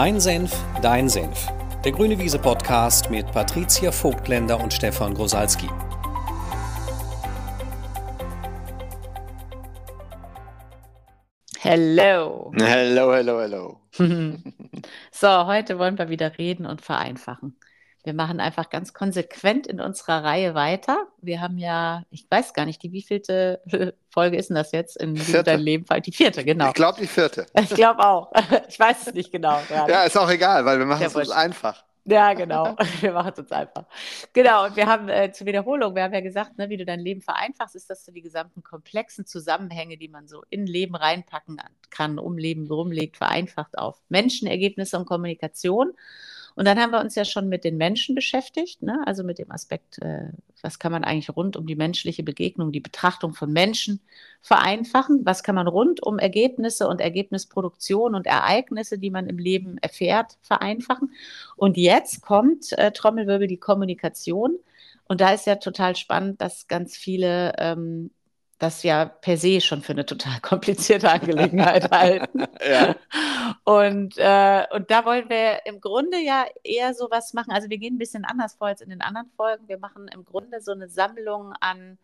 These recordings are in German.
Mein Senf, dein Senf. Der Grüne Wiese Podcast mit Patricia Vogtländer und Stefan Grosalski. Hello. Hello, hello, hello. so, heute wollen wir wieder reden und vereinfachen. Wir machen einfach ganz konsequent in unserer Reihe weiter. Wir haben ja, ich weiß gar nicht, die wievielte Folge ist denn das jetzt in deinem Leben? Die vierte, genau. Ich glaube, die vierte. Ich glaube auch. Ich weiß es nicht genau. Gerade. Ja, ist auch egal, weil wir machen es uns einfach. Ja, genau. Wir machen es uns einfach. Genau, und wir haben äh, zur Wiederholung, wir haben ja gesagt, ne, wie du dein Leben vereinfachst, ist, dass du die gesamten komplexen Zusammenhänge, die man so in Leben reinpacken kann, um Leben rumlegt, vereinfacht auf Menschen, Ergebnisse und Kommunikation. Und dann haben wir uns ja schon mit den Menschen beschäftigt, ne? also mit dem Aspekt, äh, was kann man eigentlich rund um die menschliche Begegnung, die Betrachtung von Menschen vereinfachen? Was kann man rund um Ergebnisse und Ergebnisproduktion und Ereignisse, die man im Leben erfährt, vereinfachen? Und jetzt kommt äh, Trommelwirbel die Kommunikation. Und da ist ja total spannend, dass ganz viele ähm, das ja per se schon für eine total komplizierte Angelegenheit halten. ja. Und, äh, und da wollen wir im Grunde ja eher sowas machen. Also wir gehen ein bisschen anders vor als in den anderen Folgen. Wir machen im Grunde so eine Sammlung an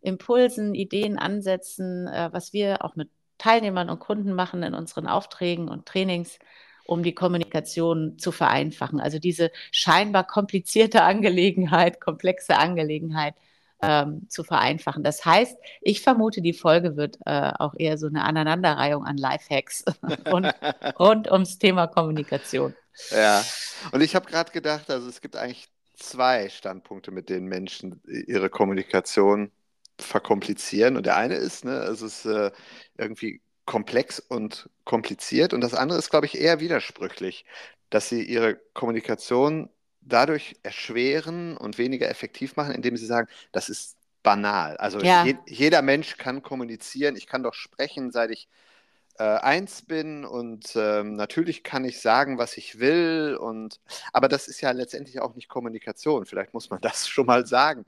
Impulsen, Ideen, Ansätzen, äh, was wir auch mit Teilnehmern und Kunden machen in unseren Aufträgen und Trainings, um die Kommunikation zu vereinfachen. Also diese scheinbar komplizierte Angelegenheit, komplexe Angelegenheit ähm, zu vereinfachen. Das heißt, ich vermute, die Folge wird äh, auch eher so eine Aneinanderreihung an Lifehacks rund, rund ums Thema Kommunikation. Ja, und ich habe gerade gedacht, also es gibt eigentlich zwei Standpunkte, mit denen Menschen ihre Kommunikation verkomplizieren. Und der eine ist, ne, es ist äh, irgendwie komplex und kompliziert. Und das andere ist, glaube ich, eher widersprüchlich, dass sie ihre Kommunikation dadurch erschweren und weniger effektiv machen, indem sie sagen, das ist banal. Also ja. je, jeder Mensch kann kommunizieren, ich kann doch sprechen, seit ich äh, eins bin und ähm, natürlich kann ich sagen, was ich will und aber das ist ja letztendlich auch nicht Kommunikation. Vielleicht muss man das schon mal sagen,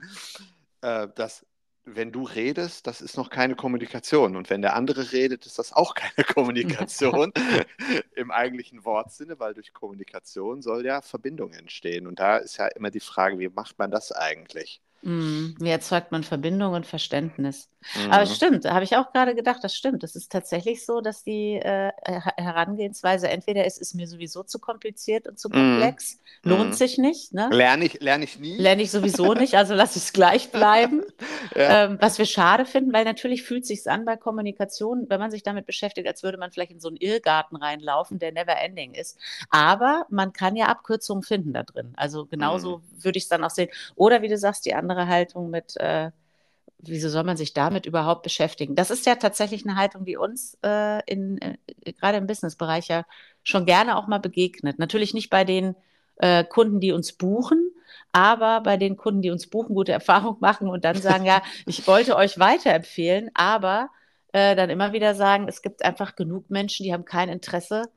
äh, dass wenn du redest, das ist noch keine Kommunikation. Und wenn der andere redet, ist das auch keine Kommunikation im eigentlichen Wortsinne, weil durch Kommunikation soll ja Verbindung entstehen. Und da ist ja immer die Frage, wie macht man das eigentlich? Mm, wie erzeugt man Verbindung und Verständnis? Mhm. Aber es stimmt, da habe ich auch gerade gedacht, das stimmt. Es ist tatsächlich so, dass die äh, Herangehensweise entweder es ist mir sowieso zu kompliziert und zu mhm. komplex, mhm. lohnt sich nicht. Ne? Lerne ich, lerne ich nie. Lerne ich sowieso nicht, also lass es gleich bleiben. ja. ähm, was wir schade finden, weil natürlich fühlt es sich an bei Kommunikation, wenn man sich damit beschäftigt, als würde man vielleicht in so einen Irrgarten reinlaufen, der never ending ist. Aber man kann ja Abkürzungen finden da drin. Also genauso mhm. würde ich es dann auch sehen. Oder wie du sagst, die andere andere Haltung mit, äh, wieso soll man sich damit überhaupt beschäftigen? Das ist ja tatsächlich eine Haltung, die uns äh, in, äh, gerade im Businessbereich ja schon gerne auch mal begegnet. Natürlich nicht bei den äh, Kunden, die uns buchen, aber bei den Kunden, die uns buchen, gute Erfahrungen machen und dann sagen, ja, ich wollte euch weiterempfehlen, aber äh, dann immer wieder sagen, es gibt einfach genug Menschen, die haben kein Interesse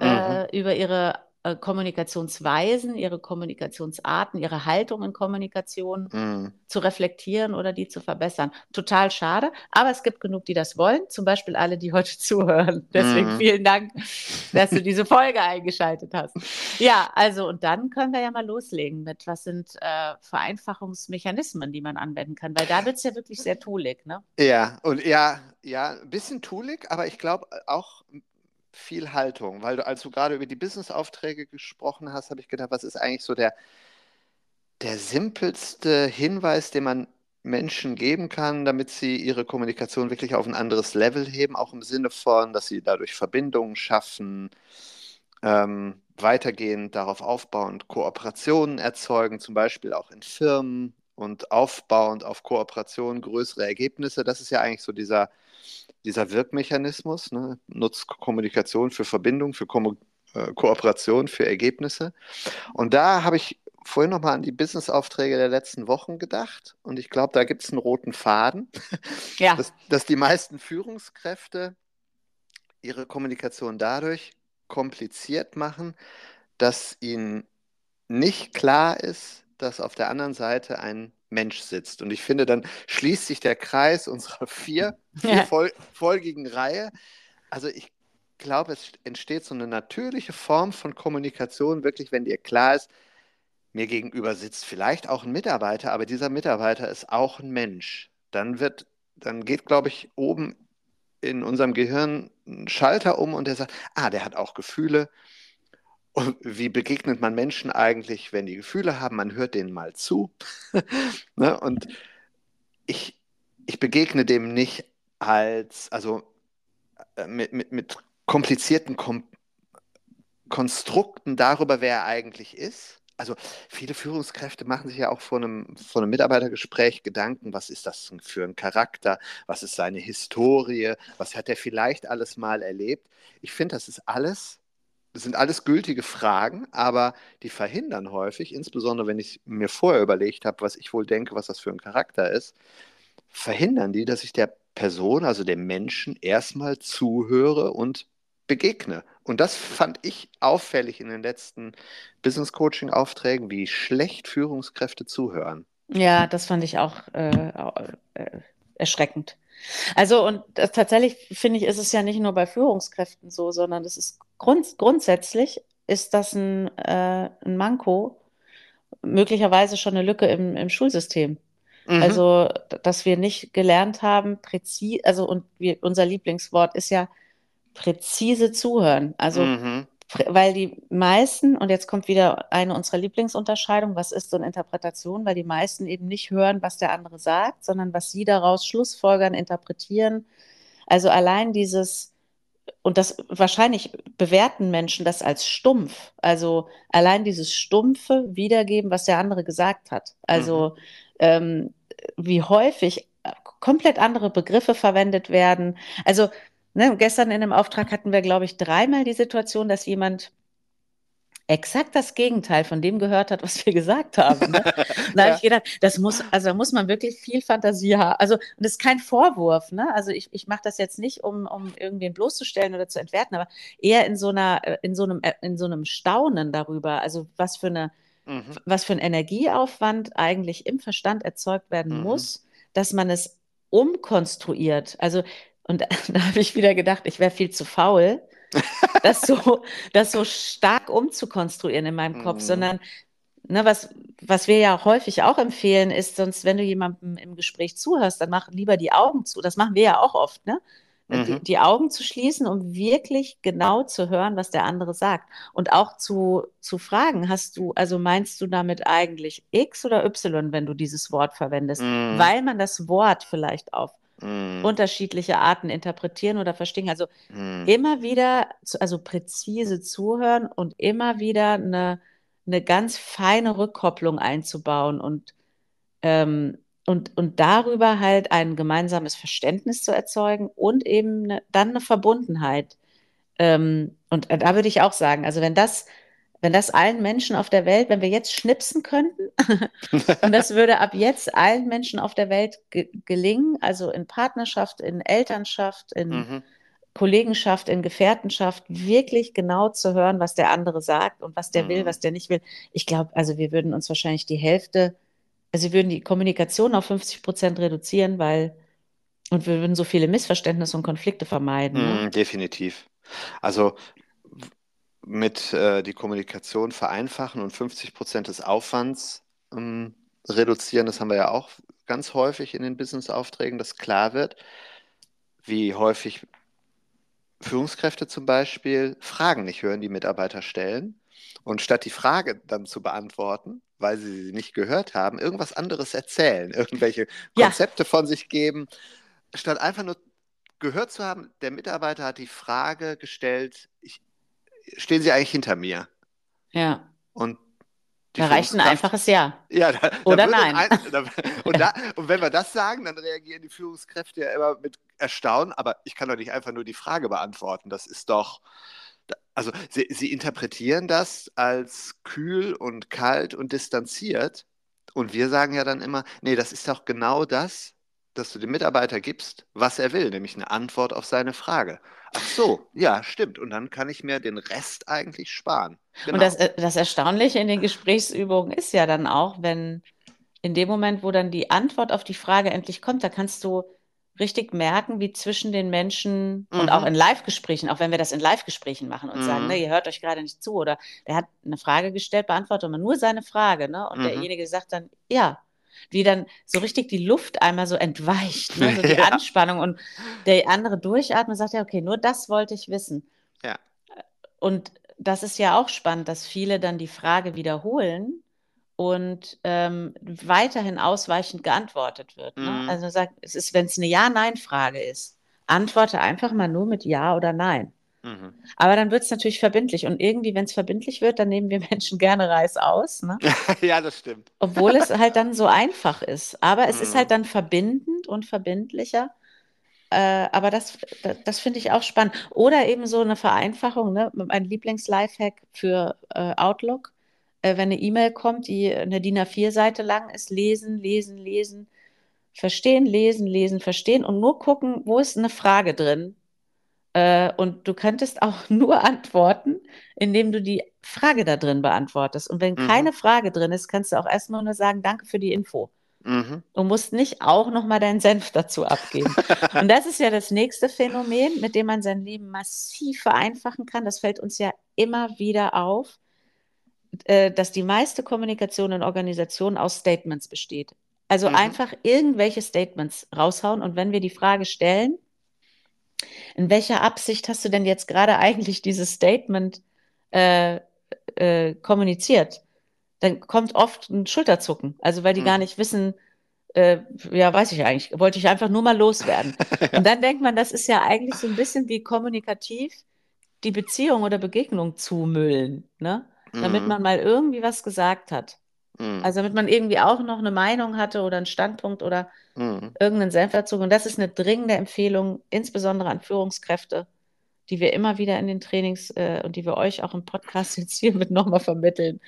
äh, mhm. über ihre äh, Kommunikationsweisen, ihre Kommunikationsarten, ihre Haltung in Kommunikation mm. zu reflektieren oder die zu verbessern. Total schade, aber es gibt genug, die das wollen, zum Beispiel alle, die heute zuhören. Deswegen mm. vielen Dank, dass du diese Folge eingeschaltet hast. Ja, also und dann können wir ja mal loslegen mit, was sind äh, Vereinfachungsmechanismen, die man anwenden kann, weil da wird es ja wirklich sehr toolig, ne? Ja, und ja, ja, ein bisschen toolig, aber ich glaube auch viel Haltung, weil du, als du gerade über die Business-Aufträge gesprochen hast, habe ich gedacht, was ist eigentlich so der, der simpelste Hinweis, den man Menschen geben kann, damit sie ihre Kommunikation wirklich auf ein anderes Level heben, auch im Sinne von, dass sie dadurch Verbindungen schaffen, ähm, weitergehend darauf aufbauend Kooperationen erzeugen, zum Beispiel auch in Firmen und aufbauend auf Kooperationen größere Ergebnisse. Das ist ja eigentlich so dieser dieser Wirkmechanismus, ne, nutzt Kommunikation für Verbindung, für Ko äh, Kooperation, für Ergebnisse. Und da habe ich vorhin nochmal an die Business-Aufträge der letzten Wochen gedacht. Und ich glaube, da gibt es einen roten Faden, ja. dass, dass die meisten Führungskräfte ihre Kommunikation dadurch kompliziert machen, dass ihnen nicht klar ist, dass auf der anderen Seite ein Mensch sitzt. Und ich finde, dann schließt sich der Kreis unserer vier, vier ja. folgigen Reihe. Also ich glaube, es entsteht so eine natürliche Form von Kommunikation, wirklich, wenn dir klar ist, mir gegenüber sitzt vielleicht auch ein Mitarbeiter, aber dieser Mitarbeiter ist auch ein Mensch. Dann wird, dann geht, glaube ich, oben in unserem Gehirn ein Schalter um und der sagt, ah, der hat auch Gefühle. Und wie begegnet man Menschen eigentlich, wenn die Gefühle haben? Man hört denen mal zu. ne? Und ich, ich begegne dem nicht als, also äh, mit, mit, mit komplizierten Kom Konstrukten darüber, wer er eigentlich ist. Also viele Führungskräfte machen sich ja auch vor einem, vor einem Mitarbeitergespräch Gedanken, was ist das für ein Charakter, was ist seine Historie, was hat er vielleicht alles mal erlebt. Ich finde, das ist alles, das sind alles gültige Fragen, aber die verhindern häufig, insbesondere wenn ich mir vorher überlegt habe, was ich wohl denke, was das für ein Charakter ist, verhindern die, dass ich der Person, also dem Menschen, erstmal zuhöre und begegne. Und das fand ich auffällig in den letzten Business Coaching Aufträgen, wie schlecht Führungskräfte zuhören. Ja, das fand ich auch äh, äh, erschreckend. Also und das, tatsächlich finde ich, ist es ja nicht nur bei Führungskräften so, sondern es ist grund, grundsätzlich ist das ein, äh, ein Manko, möglicherweise schon eine Lücke im, im Schulsystem. Mhm. Also, dass wir nicht gelernt haben, präzise, also und wir, unser Lieblingswort ist ja präzise zuhören. Also, mhm. Weil die meisten, und jetzt kommt wieder eine unserer Lieblingsunterscheidungen, was ist so eine Interpretation, weil die meisten eben nicht hören, was der andere sagt, sondern was sie daraus schlussfolgern, interpretieren. Also allein dieses, und das wahrscheinlich bewerten Menschen das als stumpf. Also allein dieses stumpfe Wiedergeben, was der andere gesagt hat. Also mhm. ähm, wie häufig komplett andere Begriffe verwendet werden. Also ne, gestern in einem Auftrag hatten wir, glaube ich, dreimal die Situation, dass jemand exakt das Gegenteil von dem gehört hat, was wir gesagt haben. Ne? Da ja. habe ich gedacht, das muss, also da muss man wirklich viel Fantasie haben. Also, und das ist kein Vorwurf, ne? Also ich, ich mache das jetzt nicht, um, um irgendwen bloßzustellen oder zu entwerten, aber eher in so einer, in so einem, in so einem Staunen darüber, also was für eine, mhm. was für ein Energieaufwand eigentlich im Verstand erzeugt werden mhm. muss, dass man es umkonstruiert. Also, und da habe ich wieder gedacht, ich wäre viel zu faul, das so, das so stark umzukonstruieren in meinem Kopf, mhm. sondern ne, was, was wir ja häufig auch empfehlen, ist, sonst, wenn du jemandem im Gespräch zuhörst, dann mach lieber die Augen zu. Das machen wir ja auch oft, ne? Mhm. Die, die, Augen zu schließen, um wirklich genau zu hören, was der andere sagt. Und auch zu, zu fragen, hast du, also meinst du damit eigentlich X oder Y, wenn du dieses Wort verwendest? Mhm. Weil man das Wort vielleicht auf mm. unterschiedliche Arten interpretieren oder verstehen. Also mm. immer wieder, also präzise zuhören und immer wieder eine, eine ganz feine Rückkopplung einzubauen und, ähm, und, und darüber halt ein gemeinsames Verständnis zu erzeugen und eben eine, dann eine Verbundenheit. Ähm, und da würde ich auch sagen, also wenn das wenn das allen Menschen auf der Welt, wenn wir jetzt schnipsen könnten, und das würde ab jetzt allen Menschen auf der Welt ge gelingen, also in Partnerschaft, in Elternschaft, in mhm. Kollegenschaft, in Gefährtenschaft, wirklich genau zu hören, was der andere sagt und was der mhm. will, was der nicht will. Ich glaube, also wir würden uns wahrscheinlich die Hälfte, also wir würden die Kommunikation auf 50 Prozent reduzieren, weil, und wir würden so viele Missverständnisse und Konflikte vermeiden. Ne? Mhm, definitiv. Also mit äh, die Kommunikation vereinfachen und 50 Prozent des Aufwands ähm, reduzieren. Das haben wir ja auch ganz häufig in den Business-Aufträgen, dass klar wird, wie häufig Führungskräfte zum Beispiel Fragen nicht hören, die Mitarbeiter stellen. Und statt die Frage dann zu beantworten, weil sie sie nicht gehört haben, irgendwas anderes erzählen, irgendwelche Konzepte ja. von sich geben, statt einfach nur gehört zu haben, der Mitarbeiter hat die Frage gestellt, ich, stehen sie eigentlich hinter mir. Ja. Und da reicht ein einfaches Ja. Ja, da, oder nein. Ein, da, und, da, und, wenn wir das sagen, dann reagieren die Führungskräfte ja immer mit Erstaunen, aber ich kann doch nicht einfach nur die Frage beantworten. Das ist doch, also sie, sie interpretieren das als kühl und kalt und distanziert. Und wir sagen ja dann immer, nee, das ist doch genau das, dass du dem Mitarbeiter gibst, was er will, nämlich eine Antwort auf seine Frage. Ach so, ja, stimmt. Und dann kann ich mir den Rest eigentlich sparen. Genau. Und das, äh, das Erstaunliche in den Gesprächsübungen ist ja dann auch, wenn in dem Moment, wo dann die Antwort auf die Frage endlich kommt, da kannst du richtig merken, wie zwischen den Menschen mhm. und auch in Live-Gesprächen, auch wenn wir das in Live-Gesprächen machen und mhm. sagen, ne, ihr hört euch gerade nicht zu oder der hat eine Frage gestellt, beantwortet man nur seine Frage, ne? Und mhm. derjenige sagt dann, ja, wie dann so richtig die Luft einmal so entweicht, ne? so die ja. Anspannung und der andere durchatmet und sagt, ja, okay, nur das wollte ich wissen. Ja. Und das ist ja auch spannend, dass viele dann die Frage wiederholen und ähm, weiterhin ausweichend geantwortet wird. Ne? Mhm. Also sagt, es ist, wenn es eine Ja-Nein-Frage ist, antworte einfach mal nur mit Ja oder Nein. Mhm. Aber dann wird es natürlich verbindlich. Und irgendwie, wenn es verbindlich wird, dann nehmen wir Menschen gerne Reis aus. Ne? ja, das stimmt. Obwohl es halt dann so einfach ist. Aber es mhm. ist halt dann verbindend und verbindlicher. Äh, aber das, das, das finde ich auch spannend. Oder eben so eine Vereinfachung, ne? mein Lieblings-Lifehack für äh, Outlook äh, wenn eine E-Mail kommt, die eine DIN A4-Seite lang ist, lesen, lesen, lesen, verstehen, lesen, lesen, verstehen und nur gucken, wo ist eine Frage drin. Äh, und du könntest auch nur antworten, indem du die Frage da drin beantwortest. Und wenn mhm. keine Frage drin ist, kannst du auch erstmal nur sagen, danke für die Info. Mhm. Du musst nicht auch nochmal deinen Senf dazu abgeben. und das ist ja das nächste Phänomen, mit dem man sein Leben massiv vereinfachen kann. Das fällt uns ja immer wieder auf äh, dass die meiste Kommunikation in Organisationen aus Statements besteht. Also mhm. einfach irgendwelche Statements raushauen und wenn wir die Frage stellen, in welcher Absicht hast du denn jetzt gerade eigentlich dieses Statement äh, äh, kommuniziert? Dann kommt oft ein Schulterzucken, also weil die mhm. gar nicht wissen, äh, ja, weiß ich eigentlich, wollte ich einfach nur mal loswerden. Und dann denkt man, das ist ja eigentlich so ein bisschen wie kommunikativ die Beziehung oder Begegnung zumüllen. Ne? damit mhm. man mal irgendwie was gesagt hat. Mhm. Also damit man irgendwie auch noch eine Meinung hatte oder einen Standpunkt oder mhm. irgendeinen Senferzug. Und das ist eine dringende Empfehlung, insbesondere an Führungskräfte, die wir immer wieder in den Trainings äh, und die wir euch auch im Podcast jetzt hiermit nochmal vermitteln.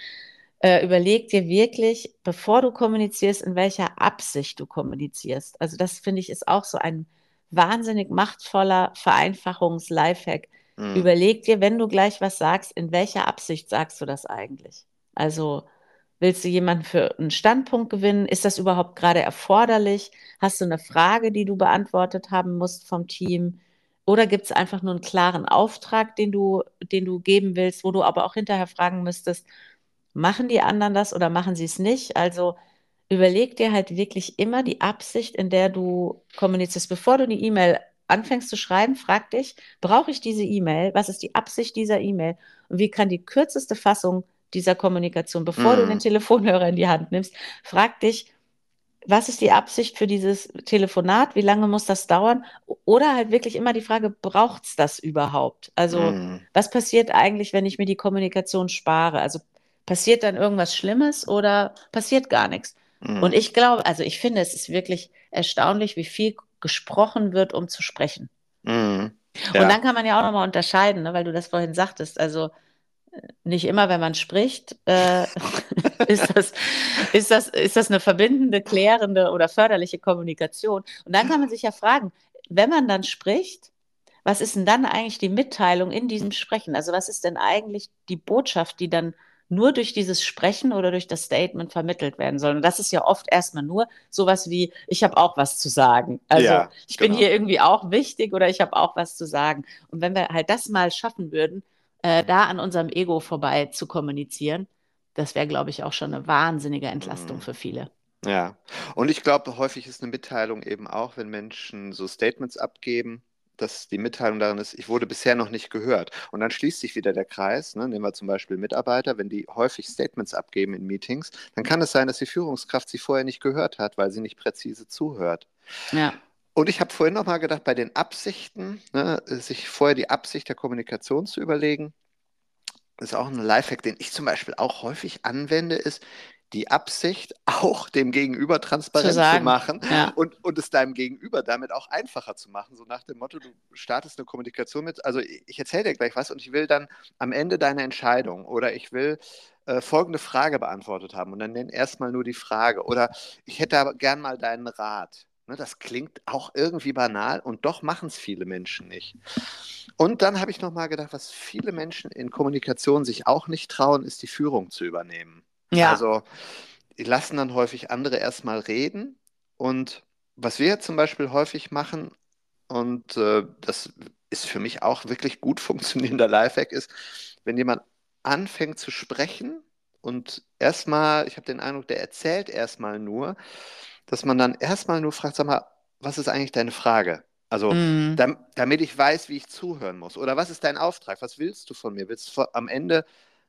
Äh, überleg dir wirklich, bevor du kommunizierst, in welcher Absicht du kommunizierst. Also das finde ich ist auch so ein wahnsinnig machtvoller Vereinfachungs-Lifehack, Mhm. Überleg dir, wenn du gleich was sagst, in welcher Absicht sagst du das eigentlich? Also willst du jemanden für einen Standpunkt gewinnen? Ist das überhaupt gerade erforderlich? Hast du eine Frage, die du beantwortet haben musst vom Team? Oder gibt es einfach nur einen klaren Auftrag, den du, den du geben willst, wo du aber auch hinterher fragen müsstest, machen die anderen das oder machen sie es nicht? Also überleg dir halt wirklich immer die Absicht, in der du kommunizierst, bevor du die E-Mail anfängst zu schreiben, frag dich, brauche ich diese E-Mail? Was ist die Absicht dieser E-Mail? Und wie kann die kürzeste Fassung dieser Kommunikation, bevor mm. du den mhm. Telefonhörer in die Hand nimmst, frag dich, was ist die Absicht für dieses Telefonat? Wie lange muss das dauern? Oder halt wirklich immer die Frage, braucht es das überhaupt? Also, mm. was passiert eigentlich, wenn ich mir die Kommunikation spare? Also, passiert dann irgendwas Schlimmes oder passiert gar nichts? Mm. Und ich glaube, also ich finde, es ist wirklich erstaunlich, wie viel gesprochen wird, um zu sprechen. Mhm. Ja. Und dann kann man ja auch nochmal unterscheiden, ne, weil du das vorhin sagtest. Also nicht immer, wenn man spricht, äh, ist, das, ist, das, ist das eine verbindende, klärende oder förderliche Kommunikation. Und dann kann man sich ja fragen, wenn man dann spricht, was ist denn dann eigentlich die Mitteilung in diesem Sprechen? Also was ist denn eigentlich die Botschaft, die dann nur durch dieses Sprechen oder durch das Statement vermittelt werden soll. Und das ist ja oft erstmal nur sowas wie, ich habe auch was zu sagen. Also ja, ich genau. bin hier irgendwie auch wichtig oder ich habe auch was zu sagen. Und wenn wir halt das mal schaffen würden, äh, da an unserem Ego vorbei zu kommunizieren, das wäre, glaube ich, auch schon eine wahnsinnige Entlastung mhm. für viele. Ja, und ich glaube, häufig ist eine Mitteilung eben auch, wenn Menschen so Statements abgeben, dass die Mitteilung darin ist, ich wurde bisher noch nicht gehört. Und dann schließt sich wieder der Kreis. Ne? Nehmen wir zum Beispiel Mitarbeiter, wenn die häufig Statements abgeben in Meetings, dann kann es sein, dass die Führungskraft sie vorher nicht gehört hat, weil sie nicht präzise zuhört. Ja. Und ich habe vorhin noch mal gedacht, bei den Absichten, ne, sich vorher die Absicht der Kommunikation zu überlegen, ist auch ein Lifehack, den ich zum Beispiel auch häufig anwende, ist, die Absicht, auch dem Gegenüber transparent zu, zu machen ja. und, und es deinem Gegenüber damit auch einfacher zu machen. So nach dem Motto, du startest eine Kommunikation mit, also ich erzähle dir gleich was und ich will dann am Ende deine Entscheidung oder ich will äh, folgende Frage beantwortet haben und dann nenn erstmal nur die Frage oder ich hätte aber gern mal deinen Rat. Ne, das klingt auch irgendwie banal und doch machen es viele Menschen nicht. Und dann habe ich nochmal gedacht, was viele Menschen in Kommunikation sich auch nicht trauen, ist die Führung zu übernehmen. Ja. Also die lassen dann häufig andere erstmal reden und was wir zum Beispiel häufig machen, und äh, das ist für mich auch wirklich gut funktionierender Lifehack, ist, wenn jemand anfängt zu sprechen und erstmal, ich habe den Eindruck, der erzählt erstmal nur, dass man dann erstmal nur fragt, sag mal, was ist eigentlich deine Frage? Also, mm. dam damit ich weiß, wie ich zuhören muss. Oder was ist dein Auftrag? Was willst du von mir? Willst du am Ende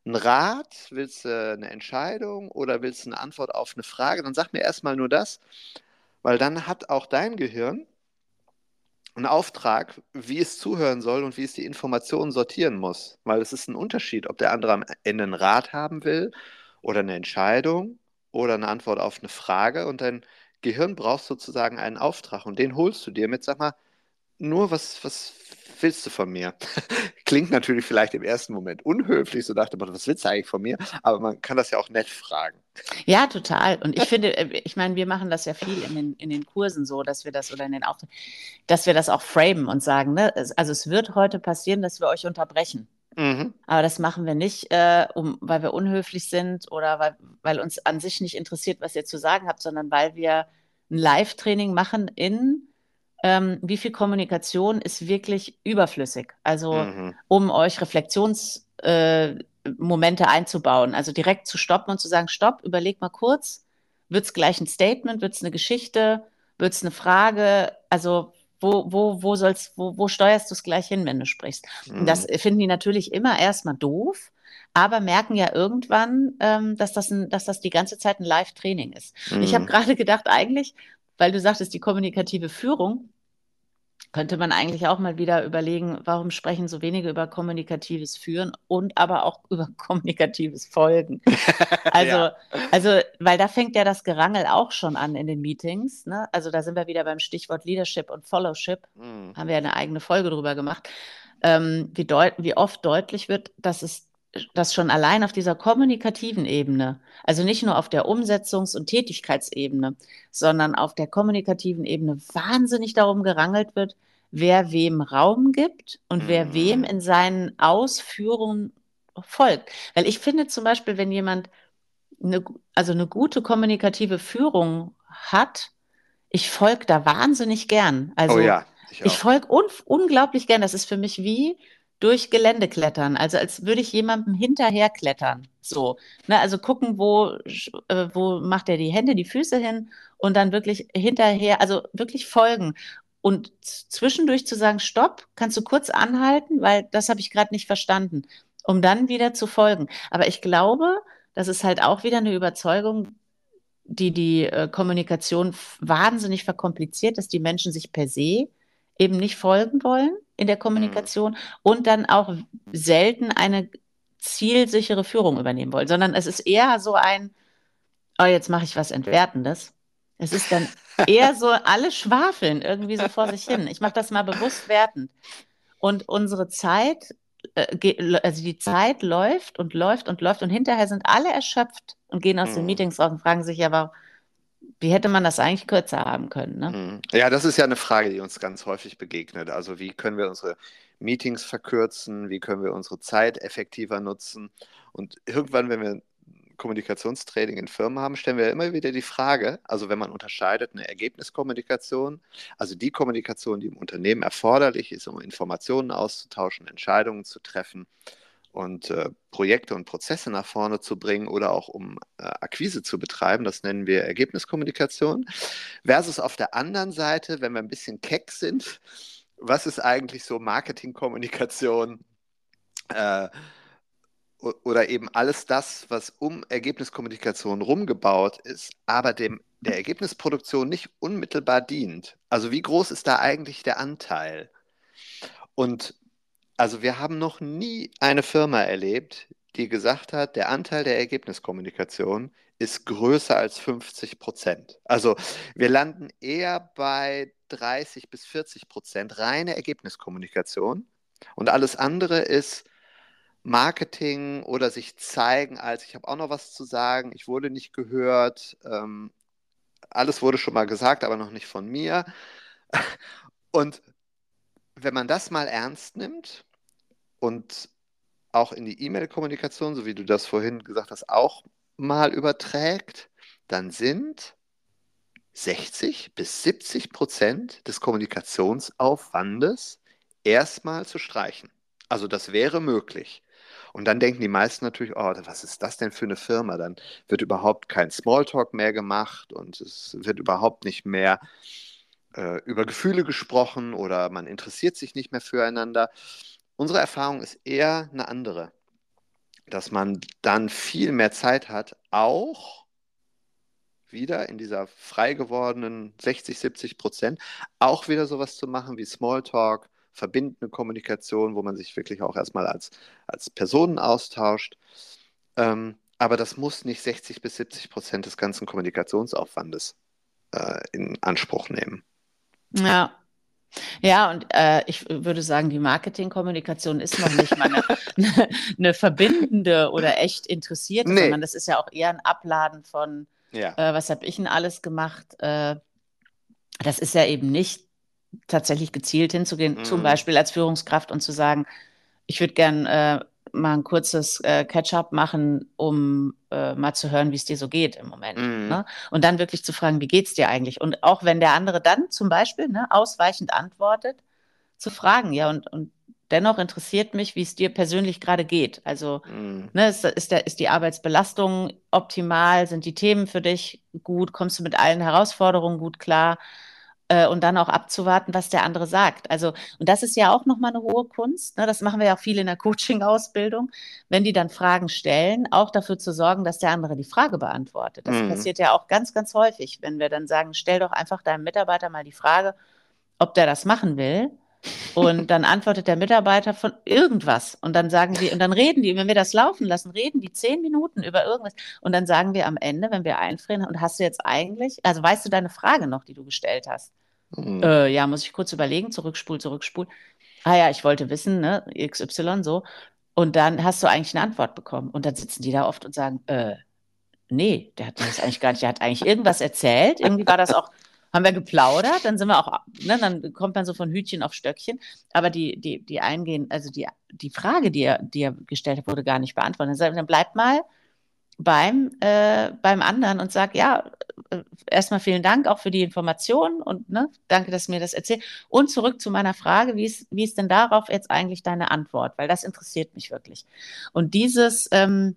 einen Rat? Willst du eine Entscheidung? Oder willst du eine Antwort auf eine Frage? Dann sag mir erstmal nur das, weil dann hat auch dein Gehirn einen Auftrag, wie es zuhören soll und wie es die Informationen sortieren muss. Weil es ist ein Unterschied, ob der andere am Ende einen Rat haben will oder eine Entscheidung oder eine Antwort auf eine Frage. Und dein Gehirn braucht sozusagen einen Auftrag und den holst du dir mit, sag mal, nur was, was willst du von mir? Klingt natürlich vielleicht im ersten Moment unhöflich, so dachte man, was willst du eigentlich von mir? Aber man kann das ja auch nett fragen. Ja, total. Und ich finde, äh, ich meine, wir machen das ja viel in den, in den Kursen so, dass wir das oder in den Auftritten, dass wir das auch framen und sagen, ne? also es wird heute passieren, dass wir euch unterbrechen. Mhm. Aber das machen wir nicht, äh, um, weil wir unhöflich sind oder weil, weil uns an sich nicht interessiert, was ihr zu sagen habt, sondern weil wir ein Live-Training machen in ähm, wie viel Kommunikation ist wirklich überflüssig. Also mhm. um euch Reflexionsmomente äh, einzubauen, also direkt zu stoppen und zu sagen, stopp, überleg mal kurz, wird es gleich ein Statement, wird es eine Geschichte, wird es eine Frage, also wo, wo, wo sollst, wo, wo steuerst du es gleich hin, wenn du sprichst? Mhm. Das finden die natürlich immer erstmal doof, aber merken ja irgendwann, ähm, dass, das ein, dass das die ganze Zeit ein Live-Training ist. Mhm. Ich habe gerade gedacht, eigentlich weil du sagtest, die kommunikative Führung, könnte man eigentlich auch mal wieder überlegen, warum sprechen so wenige über kommunikatives Führen und aber auch über kommunikatives Folgen. Also, ja. also, weil da fängt ja das Gerangel auch schon an in den Meetings. Ne? Also da sind wir wieder beim Stichwort Leadership und Followship. Mhm. Haben wir ja eine eigene Folge drüber gemacht. Ähm, wie, wie oft deutlich wird, dass es das schon allein auf dieser kommunikativen Ebene, also nicht nur auf der Umsetzungs- und Tätigkeitsebene, sondern auf der kommunikativen Ebene wahnsinnig darum gerangelt wird, wer wem Raum gibt und wer mhm. wem in seinen Ausführungen folgt. Weil ich finde zum Beispiel, wenn jemand eine, also eine gute kommunikative Führung hat, ich folge da wahnsinnig gern. Also oh ja, ich, ich folge un unglaublich gern. Das ist für mich wie durch Gelände klettern, also als würde ich jemandem hinterher klettern. So, ne, also gucken, wo, äh, wo macht er die Hände, die Füße hin und dann wirklich hinterher, also wirklich folgen. Und zwischendurch zu sagen, stopp, kannst du kurz anhalten, weil das habe ich gerade nicht verstanden, um dann wieder zu folgen. Aber ich glaube, das ist halt auch wieder eine Überzeugung, die die äh, Kommunikation wahnsinnig verkompliziert, dass die Menschen sich per se eben nicht folgen wollen in der Kommunikation mhm. und dann auch selten eine zielsichere Führung übernehmen wollen, sondern es ist eher so ein, oh, jetzt mache ich was Entwertendes. Es ist dann eher so, alle schwafeln irgendwie so vor sich hin. Ich mache das mal bewusst wertend. Und unsere Zeit, äh, also die Zeit läuft und läuft und läuft und hinterher sind alle erschöpft und gehen aus mhm. den Meetings raus und fragen sich ja, wie hätte man das eigentlich kürzer haben können? Ne? Mhm. Ja, das ist ja eine Frage, die uns ganz häufig begegnet. Also wie können wir unsere Meetings verkürzen? Wie können wir unsere Zeit effektiver nutzen? Und irgendwann, wenn wir Kommunikationstraining in Firmen haben, stellen wir immer wieder die Frage, also wenn man unterscheidet eine Ergebniskommunikation, also die Kommunikation, die im Unternehmen erforderlich ist, um Informationen auszutauschen, Entscheidungen zu treffen, und äh, Projekte und Prozesse nach vorne zu bringen oder auch um äh, Akquise zu betreiben. Das nennen wir Ergebniskommunikation. Versus auf der anderen Seite, wenn wir ein bisschen keck sind, was ist eigentlich so Marketingkommunikation äh, oder eben alles das, was um Ergebniskommunikation rumgebaut ist, aber dem der Ergebnisproduktion nicht unmittelbar dient. Also wie groß ist da eigentlich der Anteil? Und also wir haben noch nie eine Firma erlebt, die gesagt hat, der Anteil der Ergebniskommunikation ist größer als 50 Prozent. Also wir landen eher bei 30 bis 40 Prozent reine Ergebniskommunikation und alles andere ist Marketing oder sich zeigen als, ich habe auch noch was zu sagen, ich wurde nicht gehört, ähm, alles wurde schon mal gesagt, aber noch nicht von mir. Und wenn man das mal ernst nimmt und auch in die E-Mail-Kommunikation, so wie du das vorhin gesagt hast, auch mal überträgt, dann sind 60 bis 70 Prozent des Kommunikationsaufwandes erstmal zu streichen. Also das wäre möglich. Und dann denken die meisten natürlich, oh, was ist das denn für eine Firma? Dann wird überhaupt kein Smalltalk mehr gemacht und es wird überhaupt nicht mehr äh, über Gefühle gesprochen oder man interessiert sich nicht mehr füreinander. Unsere Erfahrung ist eher eine andere, dass man dann viel mehr Zeit hat, auch wieder in dieser frei gewordenen 60, 70 Prozent, auch wieder sowas zu machen wie Smalltalk, verbindende Kommunikation, wo man sich wirklich auch erstmal als, als Personen austauscht. Ähm, aber das muss nicht 60 bis 70 Prozent des ganzen Kommunikationsaufwandes äh, in Anspruch nehmen. Ja. Ja, und äh, ich würde sagen, die Marketingkommunikation ist noch nicht mal eine, eine, verbindende oder echt interessierte, nee. sondern das ist ja auch eher ein Abladen von, ja. äh, was habe ich denn alles gemacht? Äh, das ist ja eben nicht tatsächlich gezielt hinzugehen, mhm. zum Beispiel als Führungskraft und zu sagen, ich würde gern äh, mal ein kurzes äh, Catch-up machen, um äh, mal zu hören, wie es dir so geht im Moment. Mhm. Ne? Und dann wirklich zu fragen, wie geht es dir eigentlich? Und auch wenn der andere dann zum Beispiel ne, ausweichend antwortet, zu fragen, ja, und, und dennoch interessiert mich, wie es dir persönlich gerade geht. Also mhm. ne, ist, ist, der, ist die Arbeitsbelastung optimal? Sind die Themen für dich gut? Kommst du mit allen Herausforderungen gut klar? Äh, und dann auch abzuwarten, was der andere sagt. Also, und das ist ja auch nochmal eine hohe Kunst. Ne? Das machen wir ja auch viel in der Coaching-Ausbildung. Wenn die dann Fragen stellen, auch dafür zu sorgen, dass der andere die Frage beantwortet. Das mhm. passiert ja auch ganz, ganz häufig, wenn wir dann sagen, stell doch einfach deinem Mitarbeiter mal die Frage, ob der das machen will. Und dann antwortet der Mitarbeiter von irgendwas. Und dann sagen wir, und dann reden die, wenn wir das laufen lassen, reden die zehn Minuten über irgendwas. Und dann sagen wir am Ende, wenn wir einfrieren, und hast du jetzt eigentlich, also weißt du deine Frage noch, die du gestellt hast? Mhm. Äh, ja, muss ich kurz überlegen, zurückspul, zurückspul. Ah ja, ich wollte wissen, ne, XY so. Und dann hast du eigentlich eine Antwort bekommen. Und dann sitzen die da oft und sagen, äh, nee, der hat das eigentlich gar nicht, der hat eigentlich irgendwas erzählt. Irgendwie war das auch, haben wir geplaudert, dann sind wir auch, ne, dann kommt man so von Hütchen auf Stöckchen. Aber die, die, die eingehen, also die, die Frage, die er, die er gestellt hat, wurde gar nicht beantwortet. Dann, bleibt mal beim, äh, beim anderen und sag, ja, äh, erstmal vielen Dank auch für die Informationen und ne, danke, dass du mir das erzählt. Und zurück zu meiner Frage, wie ist, wie ist denn darauf jetzt eigentlich deine Antwort? Weil das interessiert mich wirklich. Und dieses ähm,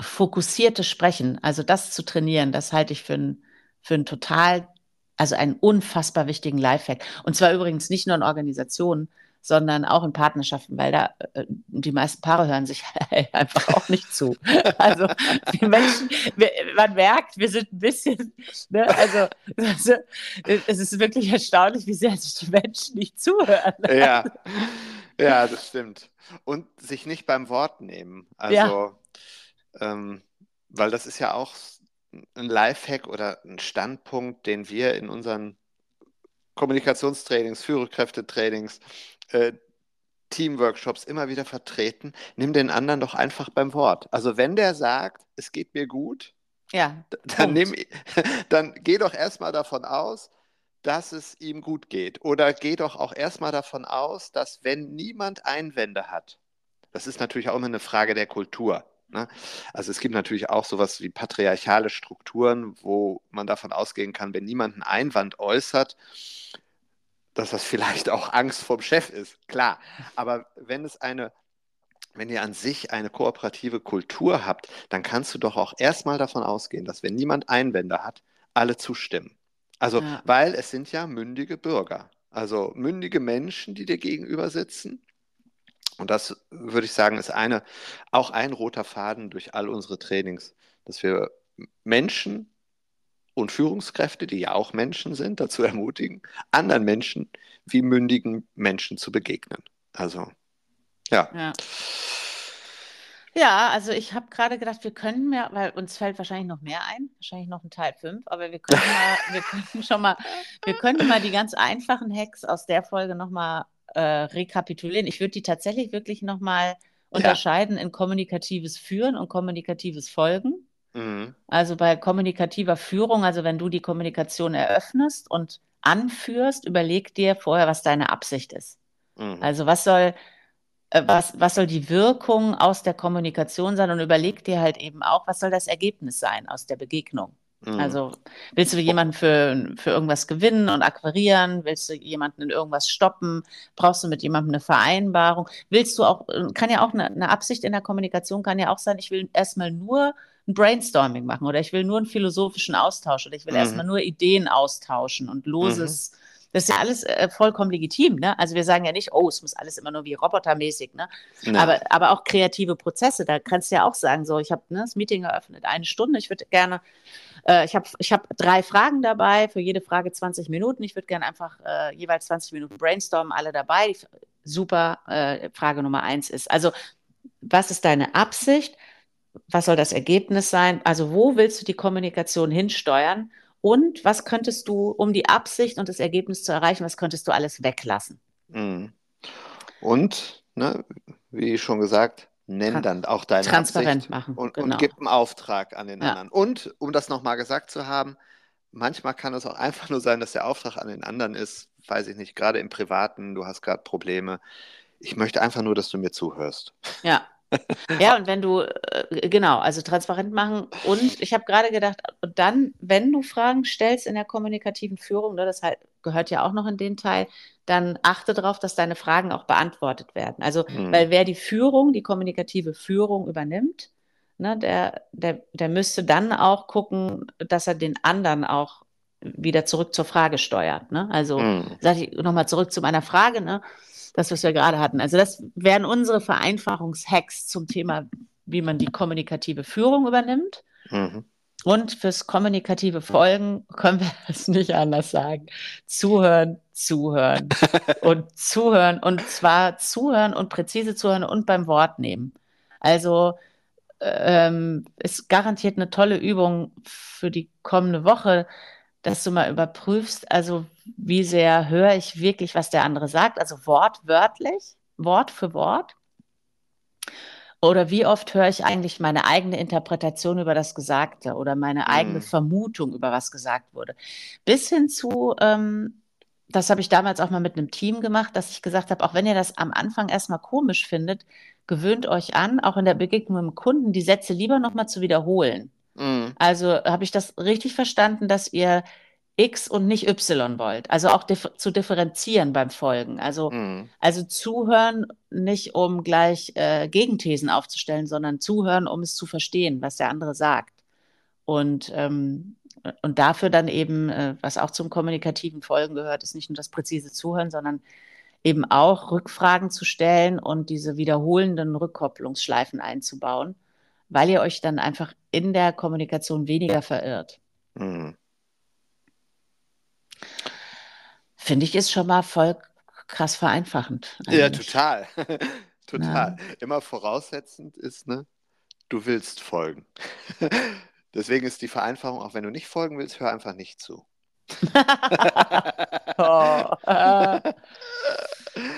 fokussierte Sprechen, also das zu trainieren, das halte ich für ein, für ein total, also einen unfassbar wichtigen Lifehack. Und zwar übrigens nicht nur in Organisationen, sondern auch in Partnerschaften, weil da äh, die meisten Paare hören sich einfach auch nicht zu. Also die Menschen, man merkt, wir sind ein bisschen, ne, also, also, es ist wirklich erstaunlich, wie sehr sich die Menschen nicht zuhören. Ja, ja, das stimmt. Und sich nicht beim Wort nehmen. Also, ja. ähm, weil das ist ja auch ein Lifehack oder ein Standpunkt, den wir in unseren Kommunikationstrainings, Führungskräftetrainings äh, Teamworkshops immer wieder vertreten, nimm den anderen doch einfach beim Wort. Also wenn der sagt, es geht mir gut, ja, dann, nimm, dann geh doch erstmal davon aus, dass es ihm gut geht. Oder geh doch auch erstmal davon aus, dass wenn niemand Einwände hat, das ist natürlich auch immer eine Frage der Kultur. Ne? Also es gibt natürlich auch sowas wie patriarchale Strukturen, wo man davon ausgehen kann, wenn niemand einen Einwand äußert, dass das vielleicht auch Angst vom Chef ist, klar. Aber wenn es eine, wenn ihr an sich eine kooperative Kultur habt, dann kannst du doch auch erstmal davon ausgehen, dass wenn niemand Einwände hat, alle zustimmen. Also, ja. weil es sind ja mündige Bürger, also mündige Menschen, die dir gegenüber sitzen. Und das würde ich sagen, ist eine, auch ein roter Faden durch all unsere Trainings, dass wir Menschen und Führungskräfte, die ja auch Menschen sind, dazu ermutigen, anderen Menschen wie mündigen Menschen zu begegnen. Also, ja. Ja, ja also ich habe gerade gedacht, wir können mehr, weil uns fällt wahrscheinlich noch mehr ein, wahrscheinlich noch ein Teil 5, aber wir können mal, wir können schon mal, wir können mal die ganz einfachen Hacks aus der Folge nochmal äh, rekapitulieren. Ich würde die tatsächlich wirklich nochmal unterscheiden ja. in kommunikatives Führen und kommunikatives Folgen. Mhm. Also bei kommunikativer Führung, also wenn du die Kommunikation eröffnest und anführst, überleg dir vorher, was deine Absicht ist. Mhm. Also was soll, äh, was, was soll die Wirkung aus der Kommunikation sein und überleg dir halt eben auch, was soll das Ergebnis sein aus der Begegnung. Mhm. Also willst du jemanden für, für irgendwas gewinnen und akquirieren? Willst du jemanden in irgendwas stoppen? Brauchst du mit jemandem eine Vereinbarung? Willst du auch, kann ja auch eine, eine Absicht in der Kommunikation, kann ja auch sein, ich will erstmal nur ein Brainstorming machen oder ich will nur einen philosophischen Austausch oder ich will mhm. erstmal nur Ideen austauschen und loses. Das ist ja alles äh, vollkommen legitim. Ne? Also wir sagen ja nicht, oh, es muss alles immer nur wie robotermäßig. Ne? Aber, aber auch kreative Prozesse, da kannst du ja auch sagen, so, ich habe ne, das Meeting eröffnet, eine Stunde, ich würde gerne, äh, ich habe ich hab drei Fragen dabei, für jede Frage 20 Minuten. Ich würde gerne einfach äh, jeweils 20 Minuten brainstormen, alle dabei. Die, super, äh, Frage Nummer eins ist, also was ist deine Absicht? Was soll das Ergebnis sein? Also wo willst du die Kommunikation hinsteuern? Und was könntest du, um die Absicht und das Ergebnis zu erreichen, was könntest du alles weglassen? Mhm. Und, ne, wie schon gesagt, nenn dann auch deine Transparent Absicht machen. Und, genau. und gib einen Auftrag an den ja. anderen. Und, um das nochmal gesagt zu haben, manchmal kann es auch einfach nur sein, dass der Auftrag an den anderen ist, weiß ich nicht, gerade im Privaten, du hast gerade Probleme. Ich möchte einfach nur, dass du mir zuhörst. Ja, ja, und wenn du, äh, genau, also transparent machen. Und ich habe gerade gedacht, und dann, wenn du Fragen stellst in der kommunikativen Führung, ne, das halt, gehört ja auch noch in den Teil, dann achte darauf, dass deine Fragen auch beantwortet werden. Also, mhm. weil wer die Führung, die kommunikative Führung übernimmt, ne, der, der, der müsste dann auch gucken, dass er den anderen auch wieder zurück zur Frage steuert. Ne? Also, mhm. sage ich nochmal zurück zu meiner Frage, ne? Das, was wir gerade hatten. Also das wären unsere Vereinfachungshacks zum Thema, wie man die kommunikative Führung übernimmt. Mhm. Und fürs kommunikative Folgen können wir es nicht anders sagen. Zuhören, zuhören und zuhören. Und zwar zuhören und präzise zuhören und beim Wort nehmen. Also ähm, ist garantiert eine tolle Übung für die kommende Woche, dass du mal überprüfst, also wie sehr höre ich wirklich, was der andere sagt, also wortwörtlich, Wort für Wort. Oder wie oft höre ich eigentlich meine eigene Interpretation über das Gesagte oder meine eigene mhm. Vermutung über was gesagt wurde. Bis hin zu, ähm, das habe ich damals auch mal mit einem Team gemacht, dass ich gesagt habe, auch wenn ihr das am Anfang erstmal komisch findet, gewöhnt euch an, auch in der Begegnung mit dem Kunden, die Sätze lieber nochmal zu wiederholen. Mhm. Also habe ich das richtig verstanden, dass ihr X und nicht Y wollt. Also auch dif zu differenzieren beim Folgen. Also, mhm. also zuhören, nicht um gleich äh, Gegenthesen aufzustellen, sondern zuhören, um es zu verstehen, was der andere sagt. Und, ähm, und dafür dann eben, äh, was auch zum kommunikativen Folgen gehört, ist nicht nur das präzise Zuhören, sondern eben auch Rückfragen zu stellen und diese wiederholenden Rückkopplungsschleifen einzubauen, weil ihr euch dann einfach in der Kommunikation weniger verirrt. Mhm. Finde ich ist schon mal voll krass vereinfachend. Eigentlich. Ja, total. total. Ja. Immer voraussetzend ist, ne, du willst folgen. Deswegen ist die Vereinfachung, auch wenn du nicht folgen willst, hör einfach nicht zu. oh.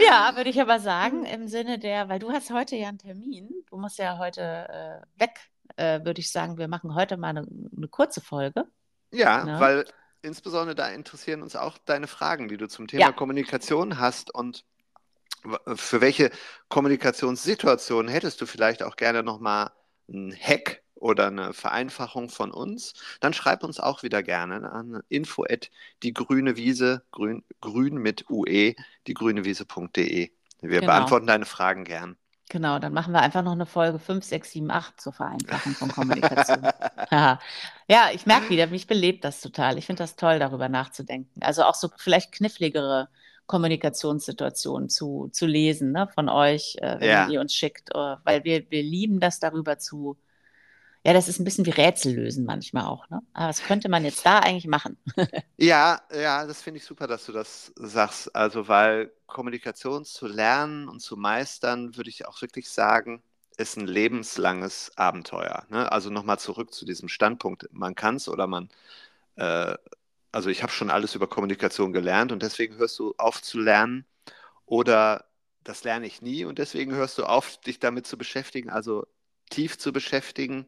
Ja, würde ich aber sagen, im Sinne der, weil du hast heute ja einen Termin, du musst ja heute äh, weg, äh, würde ich sagen, wir machen heute mal eine, eine kurze Folge. Ja, ne? weil insbesondere da interessieren uns auch deine Fragen, die du zum Thema ja. Kommunikation hast und für welche Kommunikationssituation hättest du vielleicht auch gerne nochmal einen Hack oder eine Vereinfachung von uns, dann schreib uns auch wieder gerne an info at die grüne Wiese, grün, grün mit UE, diegrünewiese.de. Wir genau. beantworten deine Fragen gern. Genau, dann machen wir einfach noch eine Folge 5, 6, 7, 8 zur Vereinfachung von Kommunikation. ja, ich merke wieder, mich belebt das total. Ich finde das toll, darüber nachzudenken. Also auch so vielleicht kniffligere Kommunikationssituationen zu, zu lesen ne, von euch, äh, wenn ja. ihr uns schickt, äh, weil wir, wir lieben das darüber zu, ja, das ist ein bisschen wie Rätsel lösen manchmal auch. Ne? Aber was könnte man jetzt da eigentlich machen? ja, ja, das finde ich super, dass du das sagst. Also, weil Kommunikation zu lernen und zu meistern, würde ich auch wirklich sagen, ist ein lebenslanges Abenteuer. Ne? Also nochmal zurück zu diesem Standpunkt. Man kann es oder man, äh, also ich habe schon alles über Kommunikation gelernt und deswegen hörst du auf zu lernen oder das lerne ich nie und deswegen hörst du auf, dich damit zu beschäftigen, also tief zu beschäftigen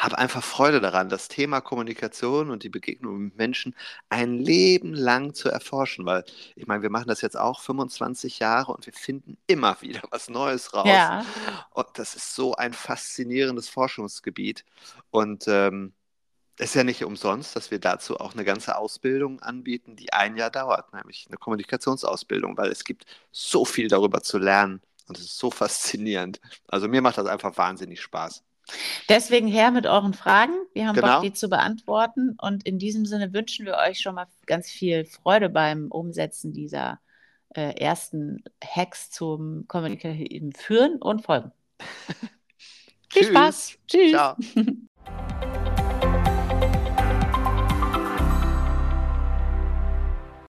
habe einfach Freude daran, das Thema Kommunikation und die Begegnung mit Menschen ein Leben lang zu erforschen, weil ich meine, wir machen das jetzt auch 25 Jahre und wir finden immer wieder was Neues raus. Ja. Und das ist so ein faszinierendes Forschungsgebiet. Und ähm, ist ja nicht umsonst, dass wir dazu auch eine ganze Ausbildung anbieten, die ein Jahr dauert, nämlich eine Kommunikationsausbildung, weil es gibt so viel darüber zu lernen und es ist so faszinierend. Also mir macht das einfach wahnsinnig Spaß. Deswegen her mit euren Fragen. Wir haben genau. Bock, die zu beantworten. Und in diesem Sinne wünschen wir euch schon mal ganz viel Freude beim Umsetzen dieser äh, ersten Hacks zum kommunikativen Führen und Folgen. viel Spaß. Tschüss. Ciao.